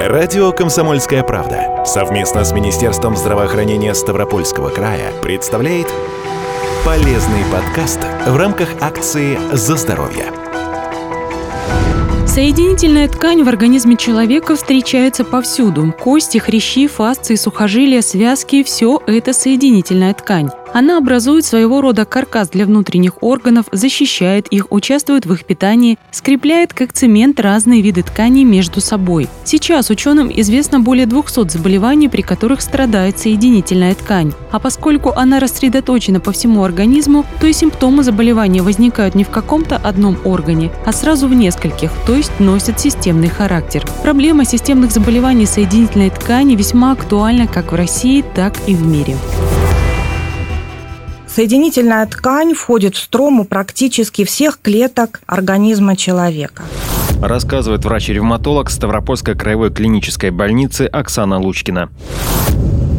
Радио «Комсомольская правда» совместно с Министерством здравоохранения Ставропольского края представляет полезный подкаст в рамках акции «За здоровье». Соединительная ткань в организме человека встречается повсюду. Кости, хрящи, фасции, сухожилия, связки – все это соединительная ткань. Она образует своего рода каркас для внутренних органов, защищает их, участвует в их питании, скрепляет как цемент разные виды тканей между собой. Сейчас ученым известно более 200 заболеваний, при которых страдает соединительная ткань. А поскольку она рассредоточена по всему организму, то и симптомы заболевания возникают не в каком-то одном органе, а сразу в нескольких, то есть носят системный характер. Проблема системных заболеваний соединительной ткани весьма актуальна как в России, так и в мире. Соединительная ткань входит в строму практически всех клеток организма человека. Рассказывает врач-ревматолог Ставропольской краевой клинической больницы Оксана Лучкина.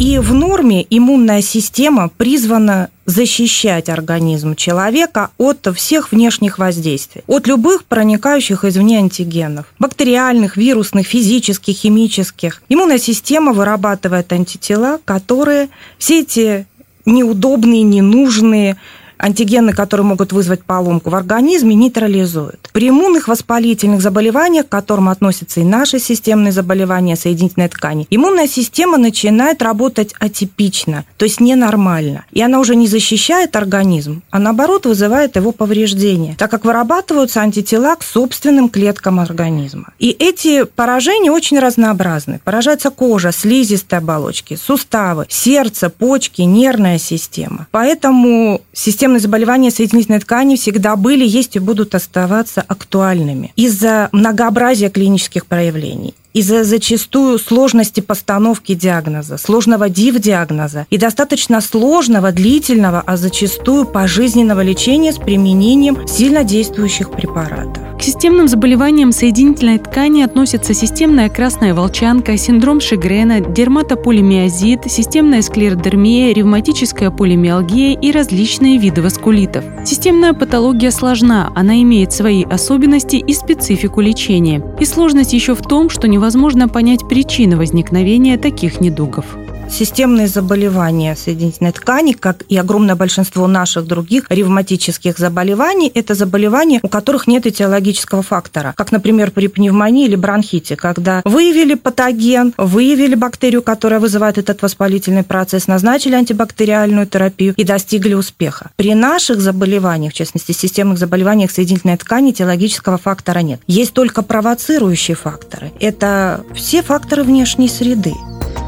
И в норме иммунная система призвана защищать организм человека от всех внешних воздействий, от любых проникающих извне антигенов, бактериальных, вирусных, физических, химических. Иммунная система вырабатывает антитела, которые все эти неудобные, ненужные антигены, которые могут вызвать поломку в организме, нейтрализуют. При иммунных воспалительных заболеваниях, к которым относятся и наши системные заболевания соединительной ткани, иммунная система начинает работать атипично, то есть ненормально. И она уже не защищает организм, а наоборот вызывает его повреждение, так как вырабатываются антитела к собственным клеткам организма. И эти поражения очень разнообразны. Поражается кожа, слизистые оболочки, суставы, сердце, почки, нервная система. Поэтому система системные заболевания соединительной ткани всегда были, есть и будут оставаться актуальными из-за многообразия клинических проявлений из-за зачастую сложности постановки диагноза, сложного див-диагноза и достаточно сложного, длительного, а зачастую пожизненного лечения с применением сильно действующих препаратов. К системным заболеваниям соединительной ткани относятся системная красная волчанка, синдром Шигрена, дерматополимиозит, системная склеродермия, ревматическая полимиалгия и различные виды васкулитов. Системная патология сложна, она имеет свои особенности и специфику лечения. И сложность еще в том, что невозможно невозможно понять причины возникновения таких недугов. Системные заболевания соединительной ткани, как и огромное большинство наших других ревматических заболеваний, это заболевания, у которых нет этиологического фактора, как, например, при пневмонии или бронхите, когда выявили патоген, выявили бактерию, которая вызывает этот воспалительный процесс, назначили антибактериальную терапию и достигли успеха. При наших заболеваниях, в частности, системных заболеваниях соединительной ткани, этиологического фактора нет. Есть только провоцирующие факторы. Это все факторы внешней среды.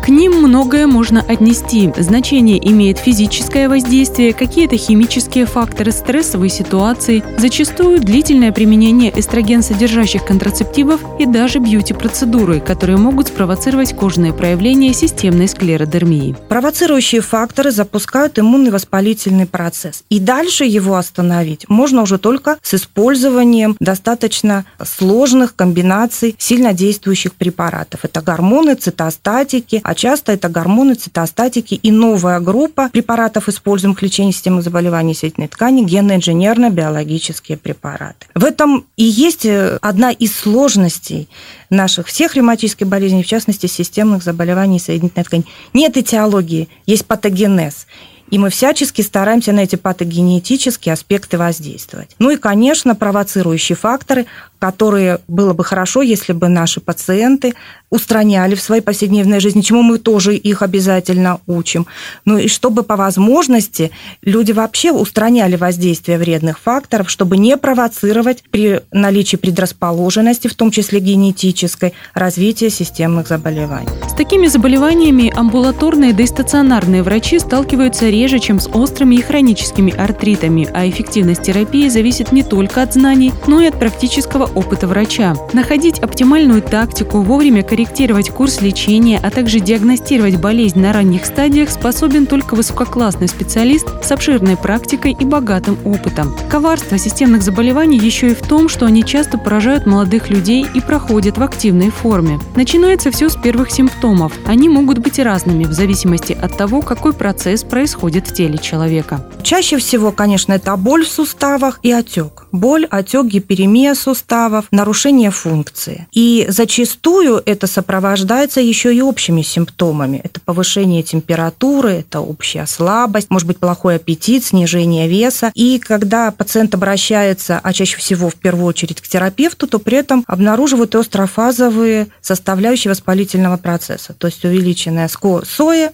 К ним многое можно отнести. Значение имеет физическое воздействие, какие-то химические факторы, стрессовые ситуации, зачастую длительное применение эстроген содержащих контрацептивов и даже бьюти-процедуры, которые могут спровоцировать кожные проявления системной склеродермии. Провоцирующие факторы запускают иммунный воспалительный процесс. И дальше его остановить можно уже только с использованием достаточно сложных комбинаций сильно действующих препаратов. Это гормоны, цитостатики, а часто это гормоны, цитостатики и новая группа препаратов, используемых в лечении системы заболеваний сетительной ткани, генно-инженерно-биологические препараты. В этом и есть э, одна из сложностей наших всех ревматических болезней, в частности, системных заболеваний соединительной ткани. Нет этиологии, есть патогенез. И мы всячески стараемся на эти патогенетические аспекты воздействовать. Ну и, конечно, провоцирующие факторы, которые было бы хорошо, если бы наши пациенты устраняли в своей повседневной жизни, чему мы тоже их обязательно учим. Ну и чтобы по возможности люди вообще устраняли воздействие вредных факторов, чтобы не провоцировать при наличии предрасположенности, в том числе генетической, развитие системных заболеваний. С такими заболеваниями амбулаторные да и стационарные врачи сталкиваются реже, чем с острыми и хроническими артритами, а эффективность терапии зависит не только от знаний, но и от практического опыта врача. Находить оптимальную тактику, вовремя корректировать курс лечения, а также диагностировать болезнь на ранних стадиях способен только высококлассный специалист с обширной практикой и богатым опытом. Коварство системных заболеваний еще и в том, что они часто поражают молодых людей и проходят в активной форме. Начинается все с первых симптомов. Они могут быть разными в зависимости от того, какой процесс происходит в теле человека. Чаще всего, конечно, это боль в суставах и отек. боль, отек, гиперемия суставов, нарушение функции. И зачастую это сопровождается еще и общими симптомами. Это повышение температуры, это общая слабость, может быть, плохой аппетит, снижение веса. И когда пациент обращается, а чаще всего в первую очередь к терапевту, то при этом обнаруживают острофазовые составляющие воспалительного процесса, то есть увеличенная соя,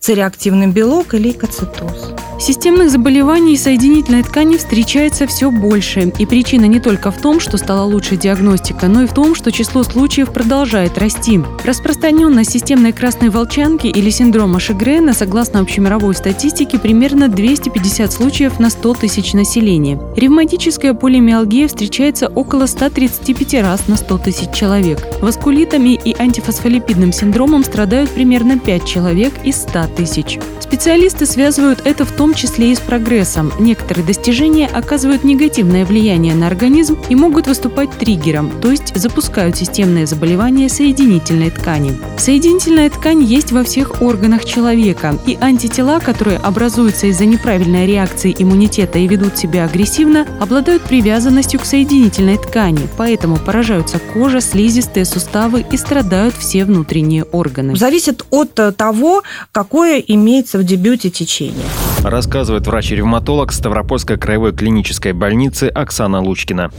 цереактивный белок и лейкоцитоз. Системных заболеваний соединительной ткани встречается все больше. И причина не только в том, что стала лучше диагностика, но и в том, что число случаев продолжает расти. Распространенность системной красной волчанки или синдрома Шигрена, согласно общемировой статистике, примерно 250 случаев на 100 тысяч населения. Ревматическая полимиалгия встречается около 135 раз на 100 тысяч человек. Васкулитами и антифосфолипидным синдромом страдают примерно 5 человек из 100 тысяч. Специалисты связывают это в том числе и с прогрессом. Некоторые достижения оказывают негативное влияние на организм и могут выступать триггером, то есть запускают системные заболевания соединительной ткани. Соединительная ткань есть во всех органах человека, и антитела, которые образуются из-за неправильной реакции иммунитета и ведут себя агрессивно, обладают привязанностью к соединительной ткани, поэтому поражаются кожа, слизистые суставы и страдают все внутренние органы. Зависит от того, какое имеется в дебюте течение. Рассказывает врач-ревматолог Ставропольской краевой клинической больницы Оксана Лучкина.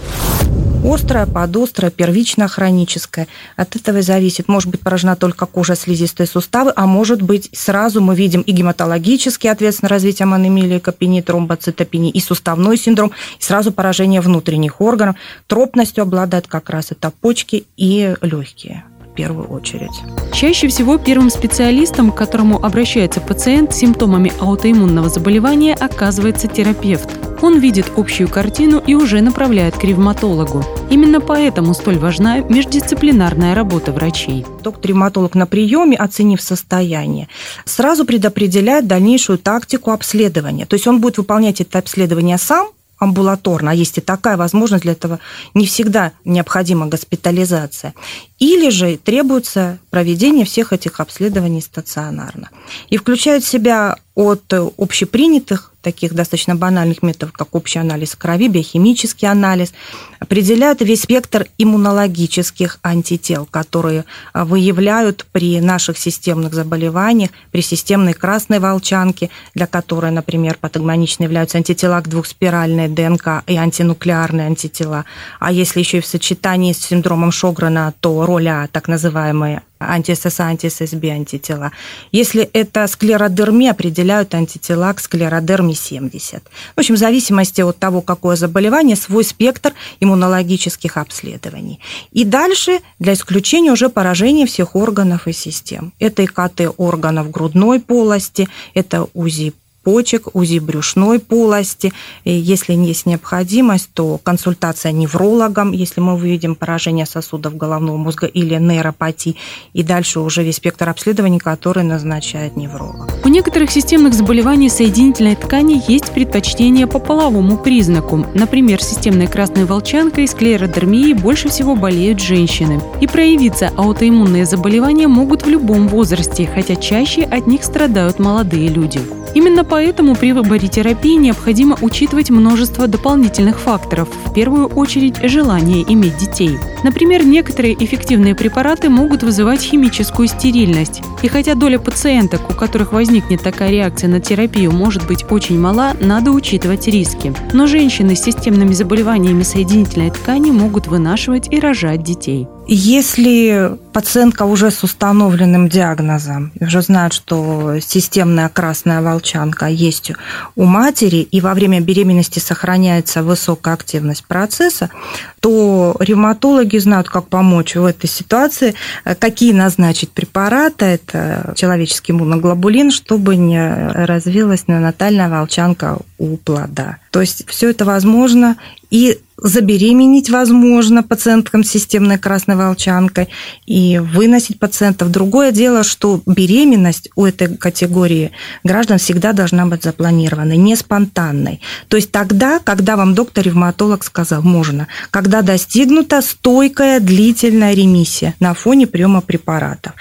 Острая, подострая, первично хроническая. От этого и зависит. Может быть поражена только кожа, слизистые суставы, а может быть сразу мы видим и гематологический ответственно развитием анемии, капении, тромбоцитопении, и суставной синдром, и сразу поражение внутренних органов. Тропностью обладает как раз это почки и легкие первую очередь. Чаще всего первым специалистом, к которому обращается пациент с симптомами аутоиммунного заболевания, оказывается терапевт. Он видит общую картину и уже направляет к ревматологу. Именно поэтому столь важна междисциплинарная работа врачей. Доктор-ревматолог на приеме, оценив состояние, сразу предопределяет дальнейшую тактику обследования. То есть он будет выполнять это обследование сам, амбулаторно, а есть и такая возможность, для этого не всегда необходима госпитализация. Или же требуется проведение всех этих обследований стационарно. И включает в себя от общепринятых, таких достаточно банальных методов, как общий анализ крови, биохимический анализ, определяют весь спектр иммунологических антител, которые выявляют при наших системных заболеваниях, при системной красной волчанке, для которой, например, патогоничны являются антитела к двухспиральной ДНК и антинуклеарные антитела. А если еще и в сочетании с синдромом Шогрена, то роля так называемой антисС, антисСБ антитела. Если это склеродермия, определяют антитела к склеродерме 70. В общем, в зависимости от того, какое заболевание, свой спектр иммунологических обследований. И дальше для исключения уже поражение всех органов и систем. Это и КТ органов грудной полости, это УЗИ почек, УЗИ брюшной полости. И если есть необходимость, то консультация неврологом, если мы увидим поражение сосудов головного мозга или нейропатии. И дальше уже весь спектр обследований, который назначает невролог. У некоторых системных заболеваний соединительной ткани есть предпочтение по половому признаку. Например, системной красной волчанкой и склеродермией больше всего болеют женщины. И проявиться аутоиммунные заболевания могут в любом возрасте, хотя чаще от них страдают молодые люди. Именно поэтому при выборе терапии необходимо учитывать множество дополнительных факторов, в первую очередь желание иметь детей. Например, некоторые эффективные препараты могут вызывать химическую стерильность. И хотя доля пациенток, у которых возникнет такая реакция на терапию, может быть очень мала, надо учитывать риски. Но женщины с системными заболеваниями соединительной ткани могут вынашивать и рожать детей. Если пациентка уже с установленным диагнозом, уже знает, что системная красная волчанка есть у матери, и во время беременности сохраняется высокая активность процесса, то ревматологи знают, как помочь в этой ситуации, какие назначить препараты, это человеческий иммуноглобулин, чтобы не развилась неонатальная волчанка у плода. То есть все это возможно, и забеременеть возможно пациенткам с системной красной волчанкой и выносить пациентов. Другое дело, что беременность у этой категории граждан всегда должна быть запланированной, не спонтанной. То есть тогда, когда вам доктор-ревматолог сказал, можно, когда достигнута стойкая длительная ремиссия на фоне приема препаратов.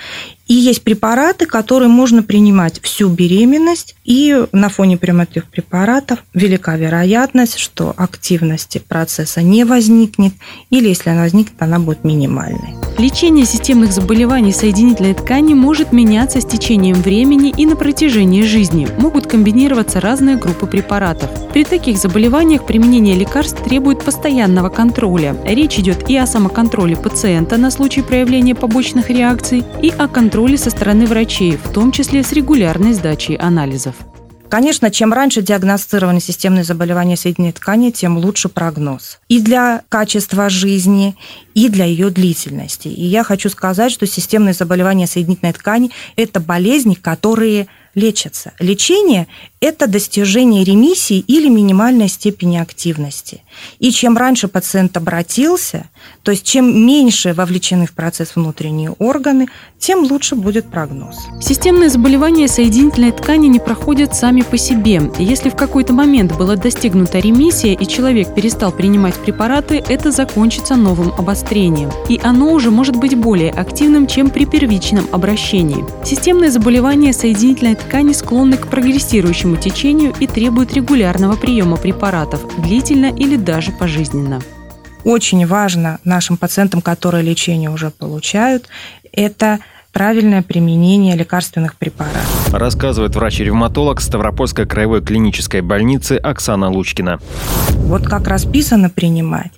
И есть препараты, которые можно принимать всю беременность, и на фоне приниматых препаратов велика вероятность, что активности процесса не возникнет, или если она возникнет, она будет минимальной. Лечение системных заболеваний соединительной ткани может меняться с течением времени и на протяжении жизни. Могут комбинироваться разные группы препаратов. При таких заболеваниях применение лекарств требует постоянного контроля. Речь идет и о самоконтроле пациента на случай проявления побочных реакций, и о контроле со стороны врачей, в том числе с регулярной сдачей анализов. Конечно, чем раньше диагностированы системные заболевания соединительной ткани, тем лучше прогноз. И для качества жизни, и для ее длительности. И я хочу сказать, что системные заболевания соединительной ткани – это болезни, которые лечатся. Лечение – это достижение ремиссии или минимальной степени активности. И чем раньше пациент обратился, то есть чем меньше вовлечены в процесс внутренние органы, тем лучше будет прогноз. Системные заболевания соединительной ткани не проходят сами по себе. Если в какой-то момент была достигнута ремиссия и человек перестал принимать препараты, это закончится новым обострением. И оно уже может быть более активным, чем при первичном обращении. Системные заболевания соединительной ткани склонны к прогрессирующему течению и требуют регулярного приема препаратов, длительно или даже пожизненно. Очень важно нашим пациентам, которые лечение уже получают, это правильное применение лекарственных препаратов. Рассказывает врач-ревматолог Ставропольской краевой клинической больницы Оксана Лучкина. Вот как расписано принимать,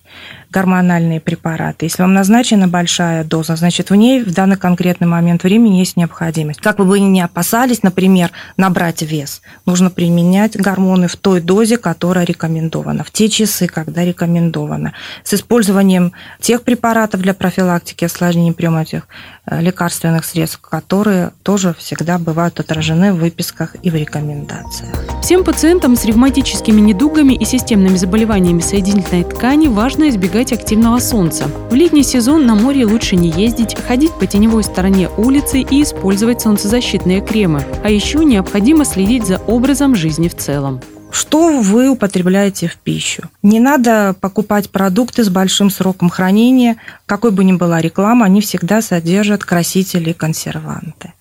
гормональные препараты. Если вам назначена большая доза, значит, в ней в данный конкретный момент времени есть необходимость. Как бы вы ни опасались, например, набрать вес, нужно применять гормоны в той дозе, которая рекомендована, в те часы, когда рекомендовано. С использованием тех препаратов для профилактики осложнений приема этих э, лекарственных средств, которые тоже всегда бывают отражены в выписках и в рекомендациях. Всем пациентам с ревматическими недугами и системными заболеваниями соединительной ткани важно избегать избегать активного солнца. В летний сезон на море лучше не ездить, ходить по теневой стороне улицы и использовать солнцезащитные кремы. А еще необходимо следить за образом жизни в целом. Что вы употребляете в пищу? Не надо покупать продукты с большим сроком хранения. Какой бы ни была реклама, они всегда содержат красители и консерванты.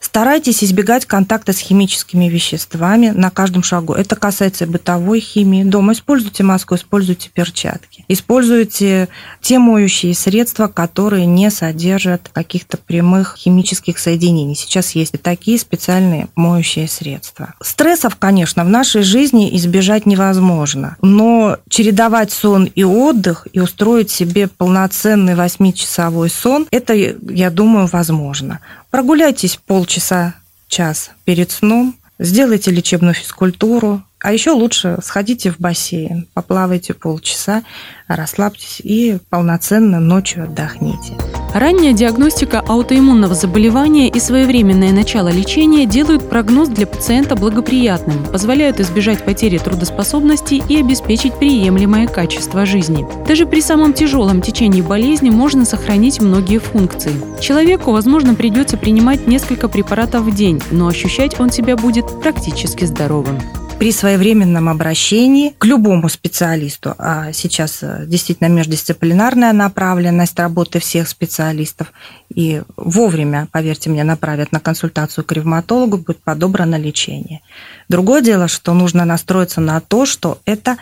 Старайтесь избегать контакта с химическими веществами на каждом шагу. Это касается бытовой химии. Дома используйте маску, используйте перчатки. Используйте те моющие средства, которые не содержат каких-то прямых химических соединений. Сейчас есть и такие специальные моющие средства. Стрессов, конечно, в нашей жизни избежать невозможно. Но чередовать сон и отдых и устроить себе полноценный восьмичасовой сон, это, я думаю, возможно. Прогуляйтесь полчаса, час перед сном, сделайте лечебную физкультуру, а еще лучше сходите в бассейн, поплавайте полчаса, расслабьтесь и полноценно ночью отдохните. Ранняя диагностика аутоиммунного заболевания и своевременное начало лечения делают прогноз для пациента благоприятным, позволяют избежать потери трудоспособности и обеспечить приемлемое качество жизни. Даже при самом тяжелом течении болезни можно сохранить многие функции. Человеку, возможно, придется принимать несколько препаратов в день, но ощущать он себя будет практически здоровым при своевременном обращении к любому специалисту, а сейчас э, действительно междисциплинарная направленность работы всех специалистов, и вовремя, поверьте мне, направят на консультацию к ревматологу, будет подобрано лечение. Другое дело, что нужно настроиться на то, что это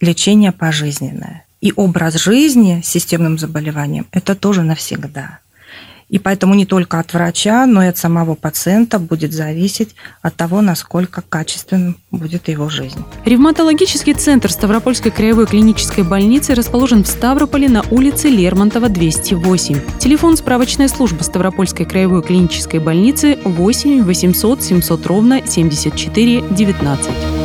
лечение пожизненное. И образ жизни с системным заболеванием – это тоже навсегда. И поэтому не только от врача, но и от самого пациента будет зависеть от того, насколько качественным будет его жизнь. Ревматологический центр Ставропольской краевой клинической больницы расположен в Ставрополе на улице Лермонтова, 208. Телефон справочной службы Ставропольской краевой клинической больницы 8 800 700 ровно 74 19.